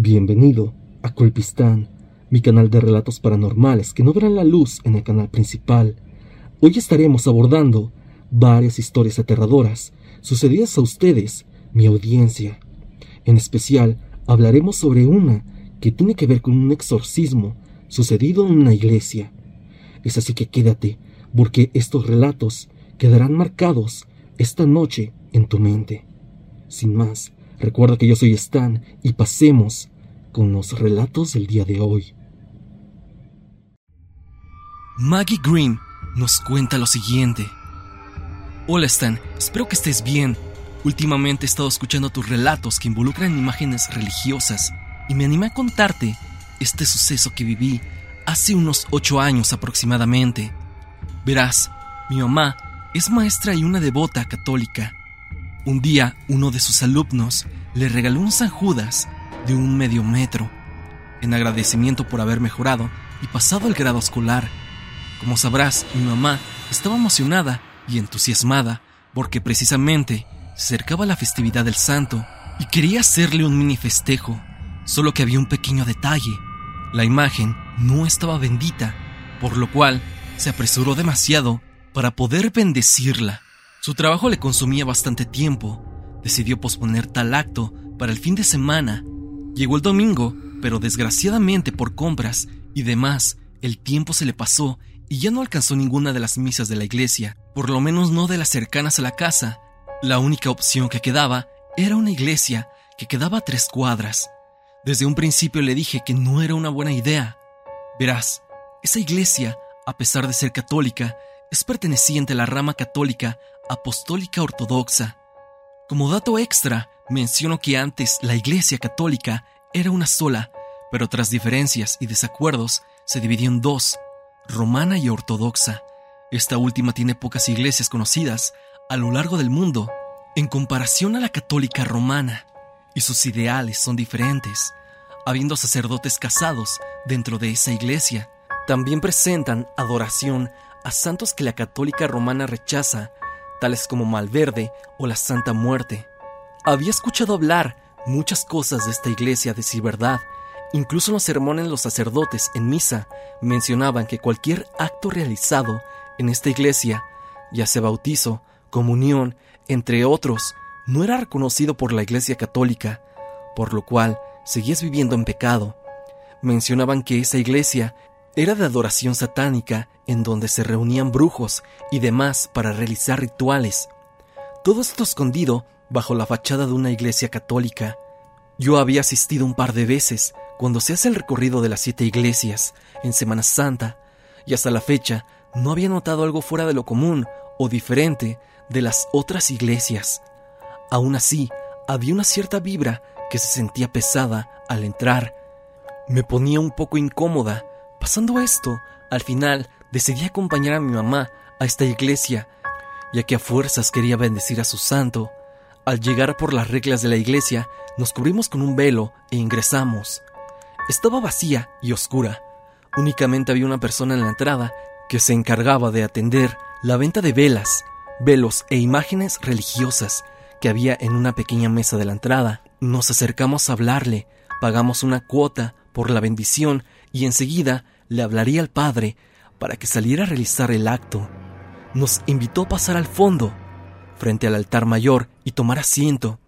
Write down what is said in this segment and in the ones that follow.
Bienvenido a Colpistán, mi canal de relatos paranormales que no verán la luz en el canal principal. Hoy estaremos abordando varias historias aterradoras sucedidas a ustedes, mi audiencia. En especial, hablaremos sobre una que tiene que ver con un exorcismo sucedido en una iglesia. Es así que quédate, porque estos relatos quedarán marcados esta noche en tu mente. Sin más, Recuerda que yo soy Stan y pasemos con los relatos del día de hoy. Maggie Green nos cuenta lo siguiente. Hola Stan, espero que estés bien. Últimamente he estado escuchando tus relatos que involucran imágenes religiosas y me animé a contarte este suceso que viví hace unos ocho años aproximadamente. Verás, mi mamá es maestra y una devota católica un día, uno de sus alumnos le regaló un San Judas de un medio metro, en agradecimiento por haber mejorado y pasado el grado escolar. Como sabrás, mi mamá estaba emocionada y entusiasmada porque precisamente se la festividad del santo y quería hacerle un mini festejo, solo que había un pequeño detalle. La imagen no estaba bendita, por lo cual se apresuró demasiado para poder bendecirla. Su trabajo le consumía bastante tiempo. Decidió posponer tal acto para el fin de semana. Llegó el domingo, pero desgraciadamente por compras y demás, el tiempo se le pasó y ya no alcanzó ninguna de las misas de la iglesia, por lo menos no de las cercanas a la casa. La única opción que quedaba era una iglesia que quedaba a tres cuadras. Desde un principio le dije que no era una buena idea. Verás, esa iglesia, a pesar de ser católica, es perteneciente a la rama católica apostólica ortodoxa. Como dato extra, menciono que antes la Iglesia católica era una sola, pero tras diferencias y desacuerdos se dividió en dos, romana y ortodoxa. Esta última tiene pocas iglesias conocidas a lo largo del mundo en comparación a la católica romana, y sus ideales son diferentes, habiendo sacerdotes casados dentro de esa iglesia. También presentan adoración a santos que la católica romana rechaza, tales como Malverde o la Santa Muerte. Había escuchado hablar muchas cosas de esta iglesia de decir verdad. Incluso en los sermones los sacerdotes en misa mencionaban que cualquier acto realizado en esta iglesia, ya sea bautizo, comunión, entre otros, no era reconocido por la iglesia católica, por lo cual seguías viviendo en pecado. Mencionaban que esa iglesia era de adoración satánica en donde se reunían brujos y demás para realizar rituales. Todo esto escondido bajo la fachada de una iglesia católica. Yo había asistido un par de veces cuando se hace el recorrido de las siete iglesias en Semana Santa y hasta la fecha no había notado algo fuera de lo común o diferente de las otras iglesias. Aún así, había una cierta vibra que se sentía pesada al entrar. Me ponía un poco incómoda Pasando esto, al final decidí acompañar a mi mamá a esta iglesia, ya que a fuerzas quería bendecir a su santo. Al llegar por las reglas de la iglesia, nos cubrimos con un velo e ingresamos. Estaba vacía y oscura. Únicamente había una persona en la entrada que se encargaba de atender la venta de velas, velos e imágenes religiosas que había en una pequeña mesa de la entrada. Nos acercamos a hablarle, pagamos una cuota por la bendición y enseguida le hablaría al padre para que saliera a realizar el acto. Nos invitó a pasar al fondo, frente al altar mayor, y tomar asiento.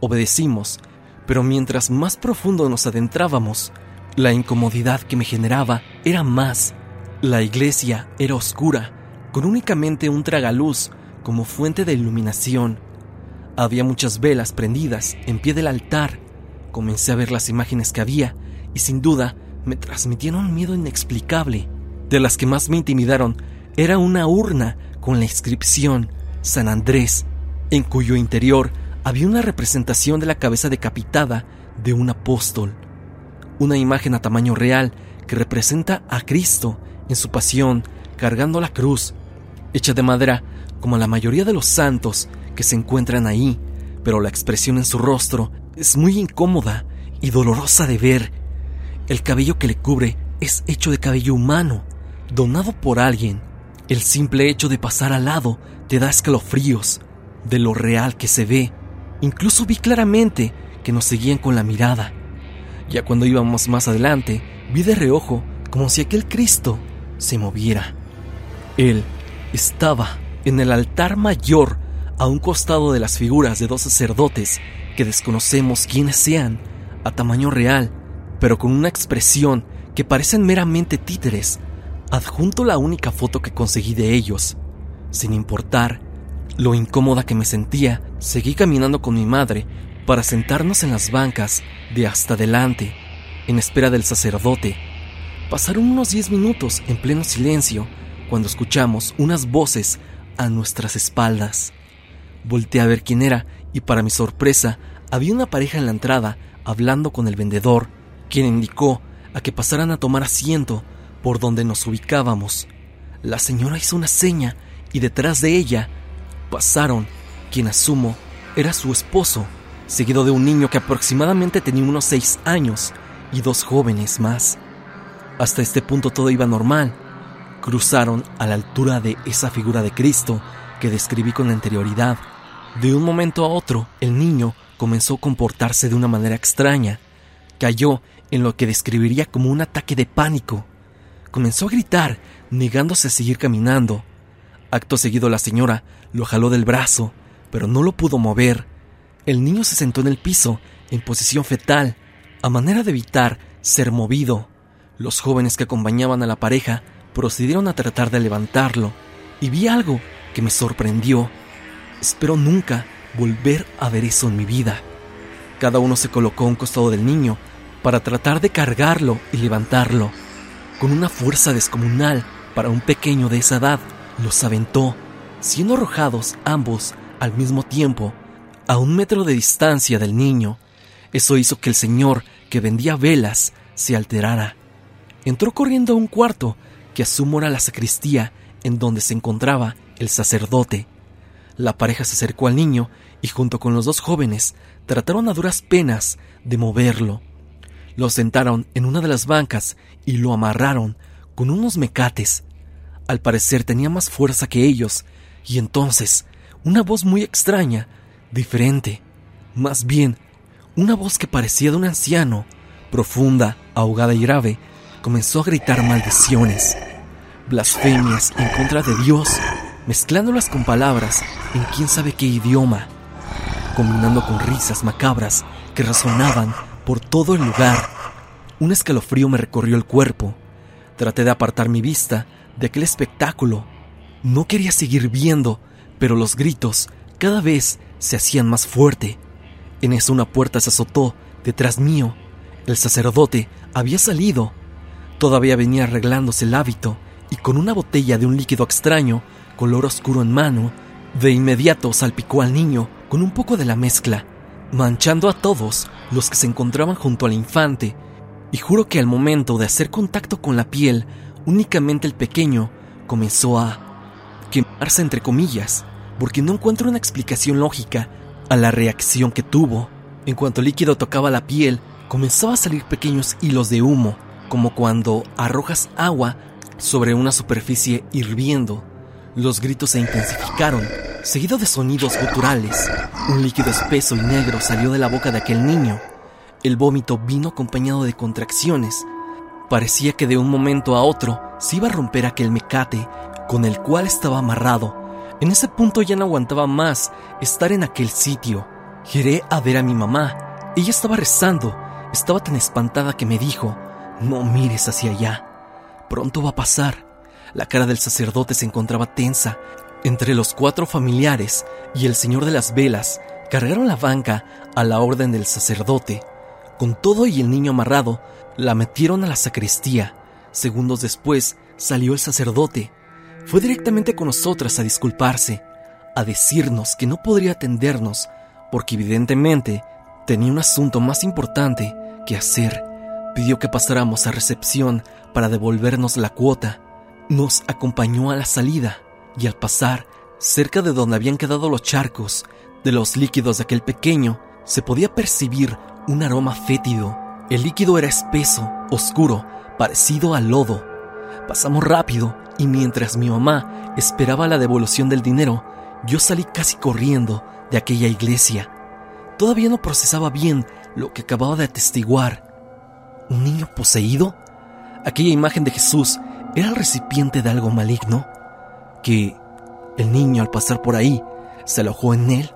Obedecimos, pero mientras más profundo nos adentrábamos, la incomodidad que me generaba era más. La iglesia era oscura, con únicamente un tragaluz como fuente de iluminación. Había muchas velas prendidas en pie del altar. Comencé a ver las imágenes que había y sin duda me transmitieron un miedo inexplicable. De las que más me intimidaron era una urna con la inscripción San Andrés, en cuyo interior había una representación de la cabeza decapitada de un apóstol, una imagen a tamaño real que representa a Cristo en su pasión cargando la cruz, hecha de madera como la mayoría de los santos que se encuentran ahí, pero la expresión en su rostro es muy incómoda y dolorosa de ver. El cabello que le cubre es hecho de cabello humano, donado por alguien. El simple hecho de pasar al lado te da escalofríos de lo real que se ve. Incluso vi claramente que nos seguían con la mirada. Ya cuando íbamos más adelante, vi de reojo como si aquel Cristo se moviera. Él estaba en el altar mayor a un costado de las figuras de dos sacerdotes que desconocemos quiénes sean, a tamaño real, pero con una expresión que parecen meramente títeres. Adjunto la única foto que conseguí de ellos. Sin importar lo incómoda que me sentía, seguí caminando con mi madre para sentarnos en las bancas de hasta adelante, en espera del sacerdote. Pasaron unos diez minutos en pleno silencio cuando escuchamos unas voces a nuestras espaldas. Volté a ver quién era y para mi sorpresa había una pareja en la entrada hablando con el vendedor, quien indicó a que pasaran a tomar asiento por donde nos ubicábamos. La señora hizo una seña y detrás de ella pasaron quien asumo era su esposo, seguido de un niño que aproximadamente tenía unos seis años y dos jóvenes más. Hasta este punto todo iba normal. Cruzaron a la altura de esa figura de Cristo que describí con anterioridad. De un momento a otro, el niño comenzó a comportarse de una manera extraña. Cayó en lo que describiría como un ataque de pánico. Comenzó a gritar, negándose a seguir caminando. Acto seguido la señora lo jaló del brazo, pero no lo pudo mover. El niño se sentó en el piso, en posición fetal, a manera de evitar ser movido. Los jóvenes que acompañaban a la pareja procedieron a tratar de levantarlo, y vi algo que me sorprendió. Espero nunca volver a ver eso en mi vida. Cada uno se colocó a un costado del niño para tratar de cargarlo y levantarlo. Con una fuerza descomunal para un pequeño de esa edad, los aventó, siendo arrojados ambos al mismo tiempo a un metro de distancia del niño. Eso hizo que el señor que vendía velas se alterara. Entró corriendo a un cuarto que asumo era la sacristía en donde se encontraba el sacerdote. La pareja se acercó al niño y junto con los dos jóvenes trataron a duras penas de moverlo. Lo sentaron en una de las bancas y lo amarraron con unos mecates. Al parecer tenía más fuerza que ellos, y entonces una voz muy extraña, diferente, más bien una voz que parecía de un anciano, profunda, ahogada y grave, comenzó a gritar maldiciones, blasfemias en contra de Dios mezclándolas con palabras en quién sabe qué idioma, combinando con risas macabras que resonaban por todo el lugar. Un escalofrío me recorrió el cuerpo. Traté de apartar mi vista de aquel espectáculo. No quería seguir viendo, pero los gritos cada vez se hacían más fuerte. En eso una puerta se azotó detrás mío. El sacerdote había salido. Todavía venía arreglándose el hábito y con una botella de un líquido extraño color oscuro en mano, de inmediato salpicó al niño con un poco de la mezcla, manchando a todos los que se encontraban junto al infante, y juro que al momento de hacer contacto con la piel, únicamente el pequeño comenzó a quemarse entre comillas, porque no encuentro una explicación lógica a la reacción que tuvo. En cuanto el líquido tocaba la piel, comenzaba a salir pequeños hilos de humo, como cuando arrojas agua sobre una superficie hirviendo. Los gritos se intensificaron, seguido de sonidos guturales. Un líquido espeso y negro salió de la boca de aquel niño. El vómito vino acompañado de contracciones. Parecía que de un momento a otro se iba a romper aquel mecate con el cual estaba amarrado. En ese punto ya no aguantaba más estar en aquel sitio. Giré a ver a mi mamá. Ella estaba rezando. Estaba tan espantada que me dijo, no mires hacia allá. Pronto va a pasar. La cara del sacerdote se encontraba tensa. Entre los cuatro familiares y el señor de las velas cargaron la banca a la orden del sacerdote. Con todo y el niño amarrado, la metieron a la sacristía. Segundos después salió el sacerdote. Fue directamente con nosotras a disculparse, a decirnos que no podría atendernos porque evidentemente tenía un asunto más importante que hacer. Pidió que pasáramos a recepción para devolvernos la cuota. Nos acompañó a la salida y al pasar cerca de donde habían quedado los charcos de los líquidos de aquel pequeño, se podía percibir un aroma fétido. El líquido era espeso, oscuro, parecido al lodo. Pasamos rápido y mientras mi mamá esperaba la devolución del dinero, yo salí casi corriendo de aquella iglesia. Todavía no procesaba bien lo que acababa de atestiguar. ¿Un niño poseído? Aquella imagen de Jesús era el recipiente de algo maligno. Que el niño al pasar por ahí se alojó en él.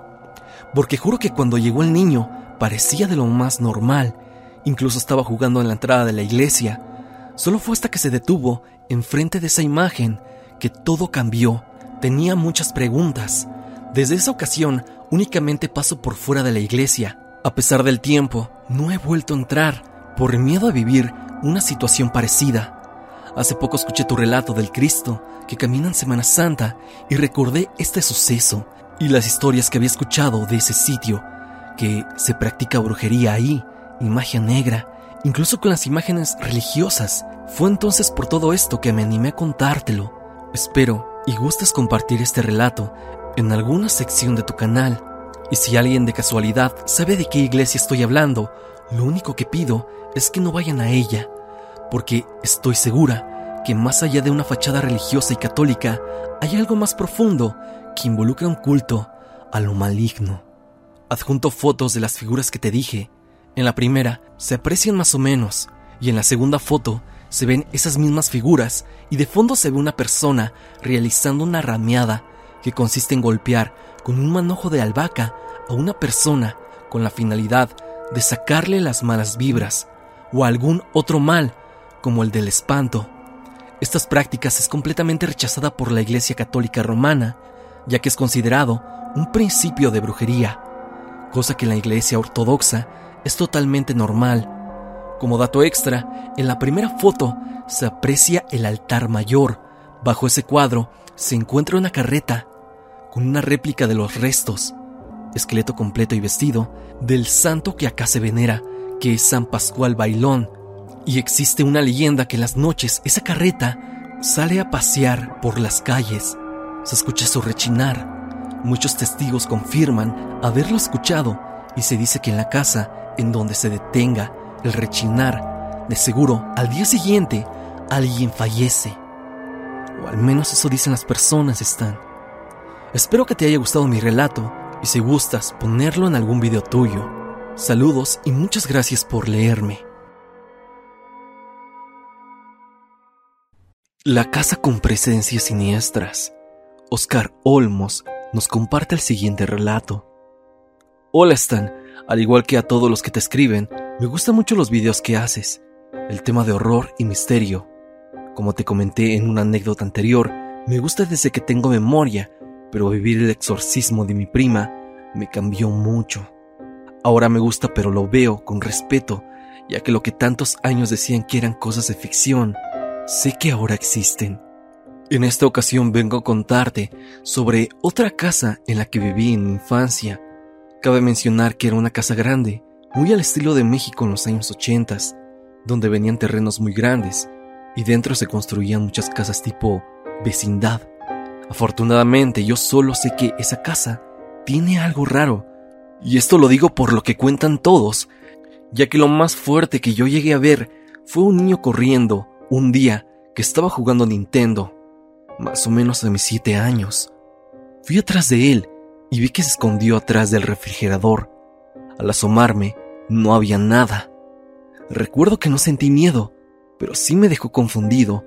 Porque juro que cuando llegó el niño parecía de lo más normal. Incluso estaba jugando en la entrada de la iglesia. Solo fue hasta que se detuvo enfrente de esa imagen que todo cambió. Tenía muchas preguntas. Desde esa ocasión únicamente paso por fuera de la iglesia. A pesar del tiempo, no he vuelto a entrar por miedo a vivir una situación parecida. Hace poco escuché tu relato del Cristo que camina en Semana Santa y recordé este suceso y las historias que había escuchado de ese sitio, que se practica brujería ahí y magia negra incluso con las imágenes religiosas. Fue entonces por todo esto que me animé a contártelo. Espero y gustes compartir este relato en alguna sección de tu canal. Y si alguien de casualidad sabe de qué iglesia estoy hablando, lo único que pido es que no vayan a ella, porque estoy segura que más allá de una fachada religiosa y católica, hay algo más profundo que involucra un culto a lo maligno. Adjunto fotos de las figuras que te dije en la primera se aprecian más o menos, y en la segunda foto se ven esas mismas figuras y de fondo se ve una persona realizando una rameada que consiste en golpear con un manojo de albahaca a una persona con la finalidad de sacarle las malas vibras o algún otro mal como el del espanto. Estas prácticas es completamente rechazada por la Iglesia Católica Romana, ya que es considerado un principio de brujería, cosa que la Iglesia Ortodoxa es totalmente normal. Como dato extra, en la primera foto se aprecia el altar mayor. Bajo ese cuadro se encuentra una carreta con una réplica de los restos, esqueleto completo y vestido, del santo que acá se venera, que es San Pascual Bailón. Y existe una leyenda que las noches esa carreta sale a pasear por las calles. Se escucha su rechinar. Muchos testigos confirman haberlo escuchado y se dice que en la casa en donde se detenga el rechinar, de seguro al día siguiente alguien fallece. O al menos eso dicen las personas, están. Espero que te haya gustado mi relato y si gustas ponerlo en algún video tuyo. Saludos y muchas gracias por leerme. La casa con presencias siniestras. Oscar Olmos nos comparte el siguiente relato. Hola Stan, al igual que a todos los que te escriben, me gustan mucho los videos que haces, el tema de horror y misterio. Como te comenté en una anécdota anterior, me gusta desde que tengo memoria, pero vivir el exorcismo de mi prima me cambió mucho. Ahora me gusta pero lo veo con respeto, ya que lo que tantos años decían que eran cosas de ficción, sé que ahora existen. En esta ocasión vengo a contarte sobre otra casa en la que viví en mi infancia, Cabe mencionar que era una casa grande, muy al estilo de México en los años 80, donde venían terrenos muy grandes y dentro se construían muchas casas tipo vecindad. Afortunadamente yo solo sé que esa casa tiene algo raro, y esto lo digo por lo que cuentan todos, ya que lo más fuerte que yo llegué a ver fue un niño corriendo un día que estaba jugando Nintendo, más o menos a mis 7 años. Fui atrás de él y vi que se escondió atrás del refrigerador. Al asomarme, no había nada. Recuerdo que no sentí miedo, pero sí me dejó confundido,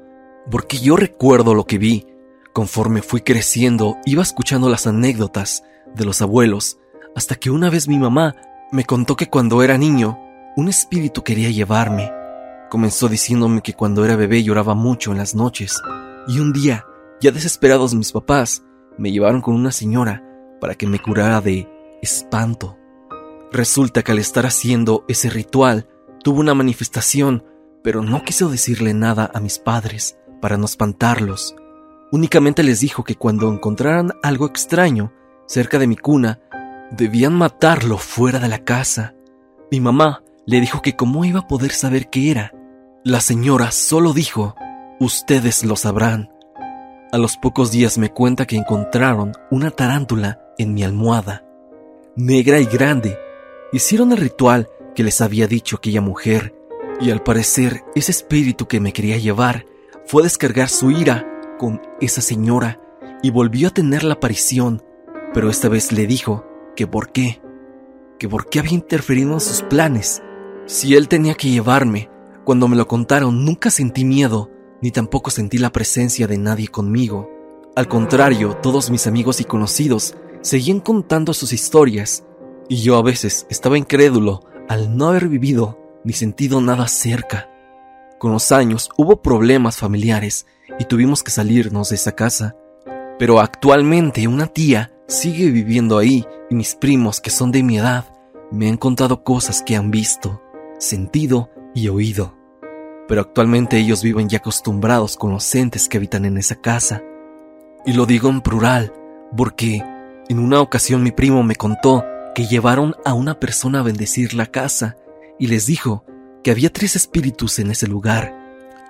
porque yo recuerdo lo que vi. Conforme fui creciendo, iba escuchando las anécdotas de los abuelos, hasta que una vez mi mamá me contó que cuando era niño, un espíritu quería llevarme. Comenzó diciéndome que cuando era bebé lloraba mucho en las noches, y un día, ya desesperados mis papás, me llevaron con una señora para que me curara de espanto. Resulta que al estar haciendo ese ritual tuvo una manifestación, pero no quiso decirle nada a mis padres para no espantarlos. Únicamente les dijo que cuando encontraran algo extraño cerca de mi cuna, Debían matarlo fuera de la casa. Mi mamá le dijo que cómo iba a poder saber qué era. La señora solo dijo, ustedes lo sabrán. A los pocos días me cuenta que encontraron una tarántula en mi almohada, negra y grande. Hicieron el ritual que les había dicho aquella mujer, y al parecer ese espíritu que me quería llevar fue a descargar su ira con esa señora y volvió a tener la aparición, pero esta vez le dijo que por qué, que por qué había interferido en sus planes. Si él tenía que llevarme, cuando me lo contaron nunca sentí miedo, ni tampoco sentí la presencia de nadie conmigo. Al contrario, todos mis amigos y conocidos seguían contando sus historias, y yo a veces estaba incrédulo al no haber vivido ni sentido nada cerca. Con los años hubo problemas familiares y tuvimos que salirnos de esa casa, pero actualmente una tía sigue viviendo ahí y mis primos que son de mi edad me han contado cosas que han visto, sentido y oído. Pero actualmente ellos viven ya acostumbrados con los entes que habitan en esa casa. Y lo digo en plural, porque en una ocasión mi primo me contó que llevaron a una persona a bendecir la casa y les dijo que había tres espíritus en ese lugar.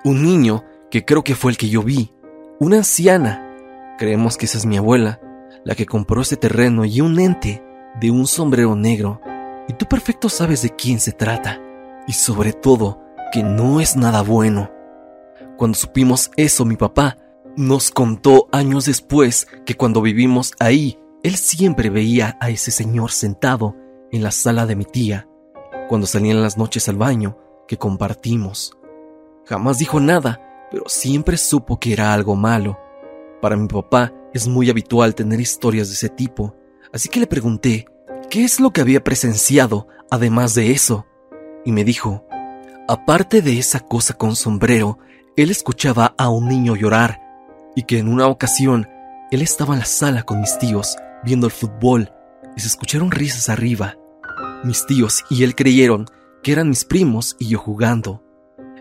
Un niño, que creo que fue el que yo vi, una anciana, creemos que esa es mi abuela, la que compró ese terreno y un ente de un sombrero negro. Y tú perfecto sabes de quién se trata. Y sobre todo, que no es nada bueno. Cuando supimos eso, mi papá nos contó años después que cuando vivimos ahí, él siempre veía a ese señor sentado en la sala de mi tía, cuando salían las noches al baño que compartimos. Jamás dijo nada, pero siempre supo que era algo malo. Para mi papá es muy habitual tener historias de ese tipo, así que le pregunté qué es lo que había presenciado además de eso, y me dijo, aparte de esa cosa con sombrero, él escuchaba a un niño llorar, y que en una ocasión él estaba en la sala con mis tíos viendo el fútbol y se escucharon risas arriba. Mis tíos y él creyeron que eran mis primos y yo jugando.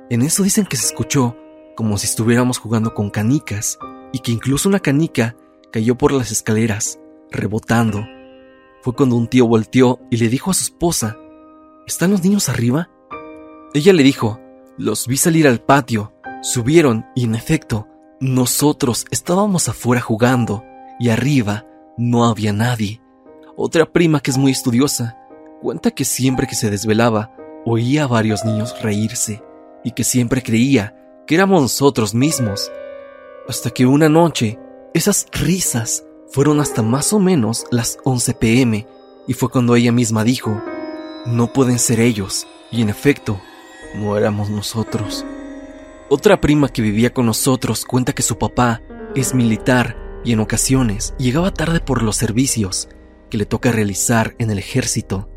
En eso dicen que se escuchó como si estuviéramos jugando con canicas y que incluso una canica cayó por las escaleras, rebotando. Fue cuando un tío volteó y le dijo a su esposa, ¿Están los niños arriba? Ella le dijo, los vi salir al patio, subieron y en efecto, nosotros estábamos afuera jugando y arriba no había nadie. Otra prima que es muy estudiosa cuenta que siempre que se desvelaba oía a varios niños reírse y que siempre creía que éramos nosotros mismos. Hasta que una noche esas risas fueron hasta más o menos las 11 pm y fue cuando ella misma dijo, no pueden ser ellos, y en efecto, no éramos nosotros. Otra prima que vivía con nosotros cuenta que su papá es militar y en ocasiones llegaba tarde por los servicios que le toca realizar en el ejército,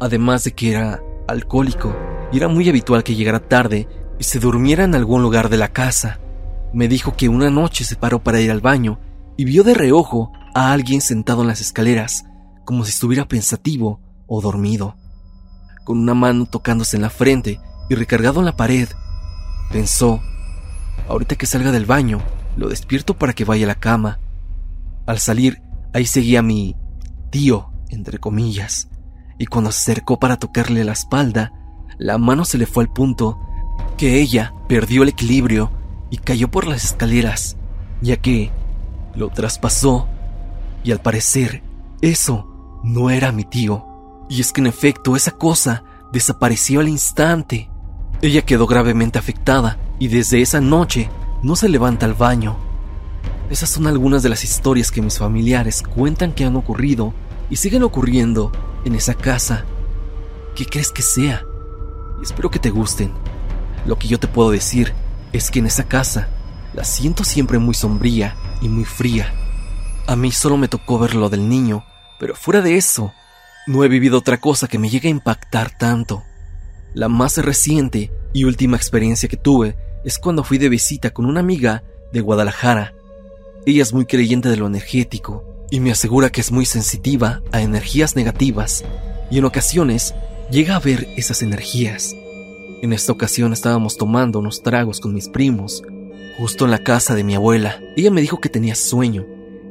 además de que era alcohólico y era muy habitual que llegara tarde y se durmiera en algún lugar de la casa. Me dijo que una noche se paró para ir al baño y vio de reojo a alguien sentado en las escaleras, como si estuviera pensativo o dormido, con una mano tocándose en la frente y recargado en la pared. Pensó, ahorita que salga del baño, lo despierto para que vaya a la cama. Al salir, ahí seguía mi tío, entre comillas, y cuando se acercó para tocarle la espalda, la mano se le fue al punto que ella perdió el equilibrio y cayó por las escaleras, ya que lo traspasó y al parecer eso no era mi tío. Y es que en efecto esa cosa desapareció al instante. Ella quedó gravemente afectada y desde esa noche no se levanta al baño. Esas son algunas de las historias que mis familiares cuentan que han ocurrido y siguen ocurriendo en esa casa. ¿Qué crees que sea? Espero que te gusten. Lo que yo te puedo decir es que en esa casa la siento siempre muy sombría y muy fría. A mí solo me tocó ver lo del niño, pero fuera de eso, no he vivido otra cosa que me llegue a impactar tanto. La más reciente y última experiencia que tuve es cuando fui de visita con una amiga de Guadalajara. Ella es muy creyente de lo energético y me asegura que es muy sensitiva a energías negativas y en ocasiones llega a ver esas energías. En esta ocasión estábamos tomando unos tragos con mis primos, justo en la casa de mi abuela. Ella me dijo que tenía sueño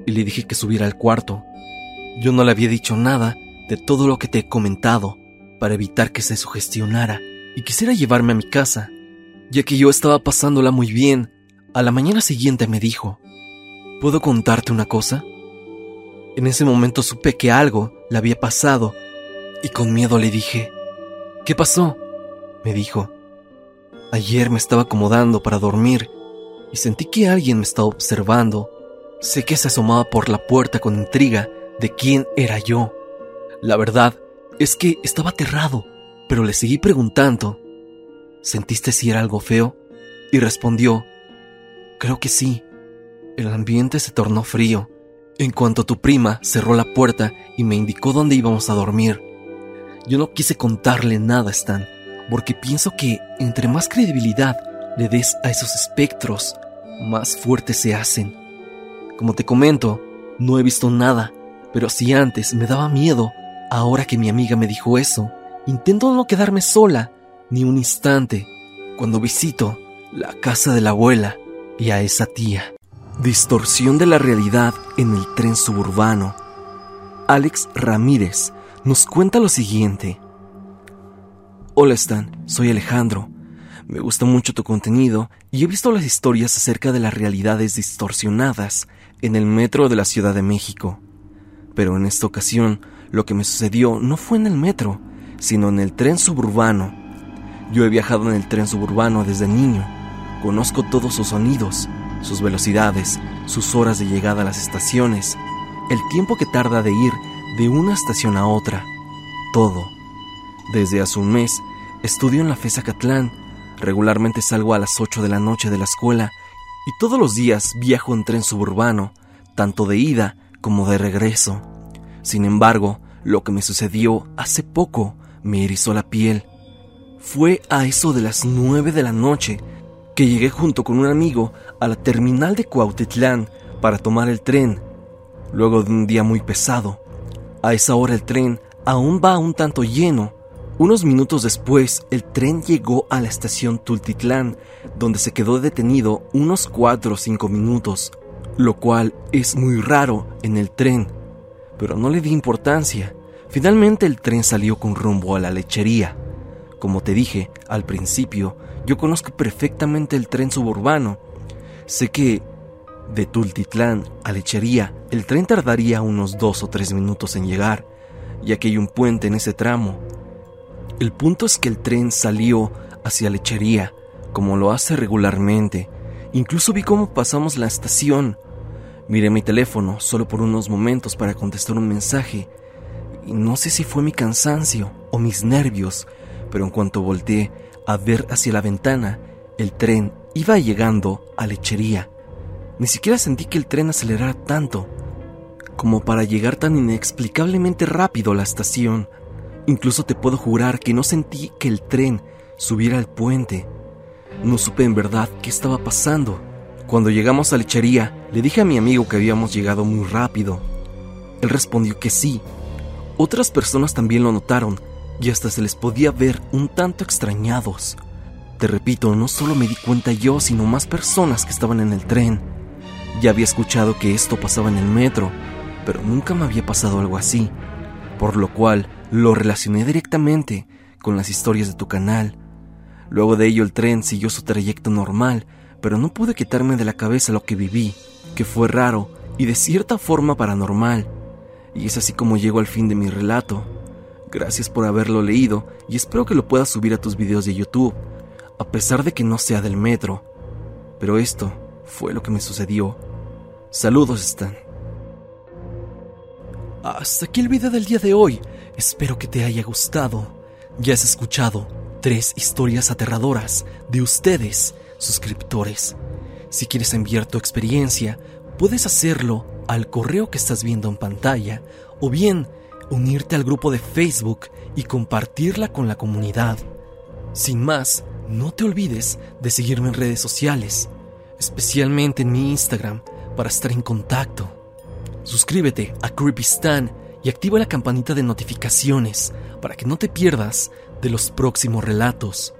y le dije que subiera al cuarto. Yo no le había dicho nada de todo lo que te he comentado para evitar que se sugestionara y quisiera llevarme a mi casa, ya que yo estaba pasándola muy bien. A la mañana siguiente me dijo, ¿puedo contarte una cosa? En ese momento supe que algo le había pasado y con miedo le dije, ¿qué pasó? Me dijo, ayer me estaba acomodando para dormir y sentí que alguien me estaba observando. Sé que se asomaba por la puerta con intriga de quién era yo. La verdad es que estaba aterrado, pero le seguí preguntando, ¿sentiste si era algo feo? Y respondió, creo que sí. El ambiente se tornó frío en cuanto tu prima cerró la puerta y me indicó dónde íbamos a dormir. Yo no quise contarle nada Stan, porque pienso que entre más credibilidad le des a esos espectros, más fuertes se hacen. Como te comento, no he visto nada, pero si antes me daba miedo, ahora que mi amiga me dijo eso, intento no quedarme sola ni un instante cuando visito la casa de la abuela y a esa tía. Distorsión de la realidad en el tren suburbano. Alex Ramírez nos cuenta lo siguiente. Hola Stan, soy Alejandro. Me gusta mucho tu contenido y he visto las historias acerca de las realidades distorsionadas en el metro de la Ciudad de México. Pero en esta ocasión, lo que me sucedió no fue en el metro, sino en el tren suburbano. Yo he viajado en el tren suburbano desde niño. Conozco todos sus sonidos, sus velocidades, sus horas de llegada a las estaciones, el tiempo que tarda de ir de una estación a otra, todo. Desde hace un mes estudio en la FESA Catlán, regularmente salgo a las 8 de la noche de la escuela y todos los días viajo en tren suburbano, tanto de ida como de regreso. Sin embargo, lo que me sucedió hace poco me erizó la piel. Fue a eso de las 9 de la noche que llegué junto con un amigo a la terminal de Cuautitlán para tomar el tren, luego de un día muy pesado. A esa hora el tren aún va un tanto lleno. Unos minutos después, el tren llegó a la estación Tultitlán, donde se quedó detenido unos 4 o 5 minutos, lo cual es muy raro en el tren, pero no le di importancia. Finalmente el tren salió con rumbo a la lechería. Como te dije al principio, yo conozco perfectamente el tren suburbano. Sé que de Tultitlán a Lechería el tren tardaría unos dos o tres minutos en llegar, ya que hay un puente en ese tramo. El punto es que el tren salió hacia Lechería, como lo hace regularmente. Incluso vi cómo pasamos la estación. Miré mi teléfono solo por unos momentos para contestar un mensaje. Y no sé si fue mi cansancio o mis nervios, pero en cuanto volteé a ver hacia la ventana, el tren iba llegando a lechería. Ni siquiera sentí que el tren acelerara tanto, como para llegar tan inexplicablemente rápido a la estación. Incluso te puedo jurar que no sentí que el tren subiera al puente. No supe en verdad qué estaba pasando. Cuando llegamos a lechería, le dije a mi amigo que habíamos llegado muy rápido. Él respondió que sí. Otras personas también lo notaron y hasta se les podía ver un tanto extrañados. Te repito, no solo me di cuenta yo, sino más personas que estaban en el tren. Ya había escuchado que esto pasaba en el metro, pero nunca me había pasado algo así, por lo cual lo relacioné directamente con las historias de tu canal. Luego de ello el tren siguió su trayecto normal, pero no pude quitarme de la cabeza lo que viví, que fue raro y de cierta forma paranormal. Y es así como llego al fin de mi relato. Gracias por haberlo leído y espero que lo puedas subir a tus videos de YouTube, a pesar de que no sea del metro. Pero esto fue lo que me sucedió. Saludos, Stan. Hasta aquí el video del día de hoy. Espero que te haya gustado. Ya has escuchado tres historias aterradoras de ustedes, suscriptores. Si quieres enviar tu experiencia, puedes hacerlo al correo que estás viendo en pantalla o bien unirte al grupo de Facebook y compartirla con la comunidad. Sin más, no te olvides de seguirme en redes sociales, especialmente en mi Instagram, para estar en contacto. Suscríbete a Creepystan y activa la campanita de notificaciones para que no te pierdas de los próximos relatos.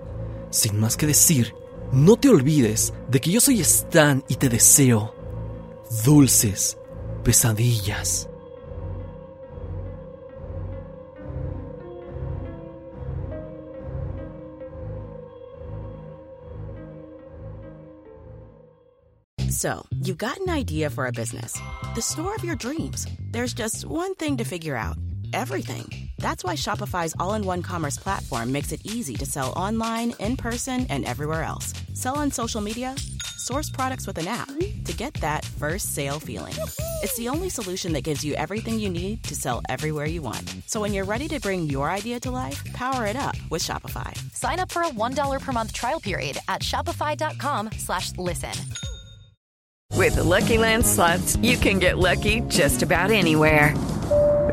Sin más que decir, No te olvides de que yo soy Stan y te deseo dulces pesadillas. So, you've got an idea for a business, the store of your dreams. There's just one thing to figure out everything. That's why Shopify's all in one commerce platform makes it easy to sell online, in person, and everywhere else. Sell on social media, source products with an app to get that first sale feeling. It's the only solution that gives you everything you need to sell everywhere you want. So when you're ready to bring your idea to life, power it up with Shopify. Sign up for a $1 per month trial period at shopify.com slash listen. With the Lucky Land slots, you can get lucky just about anywhere.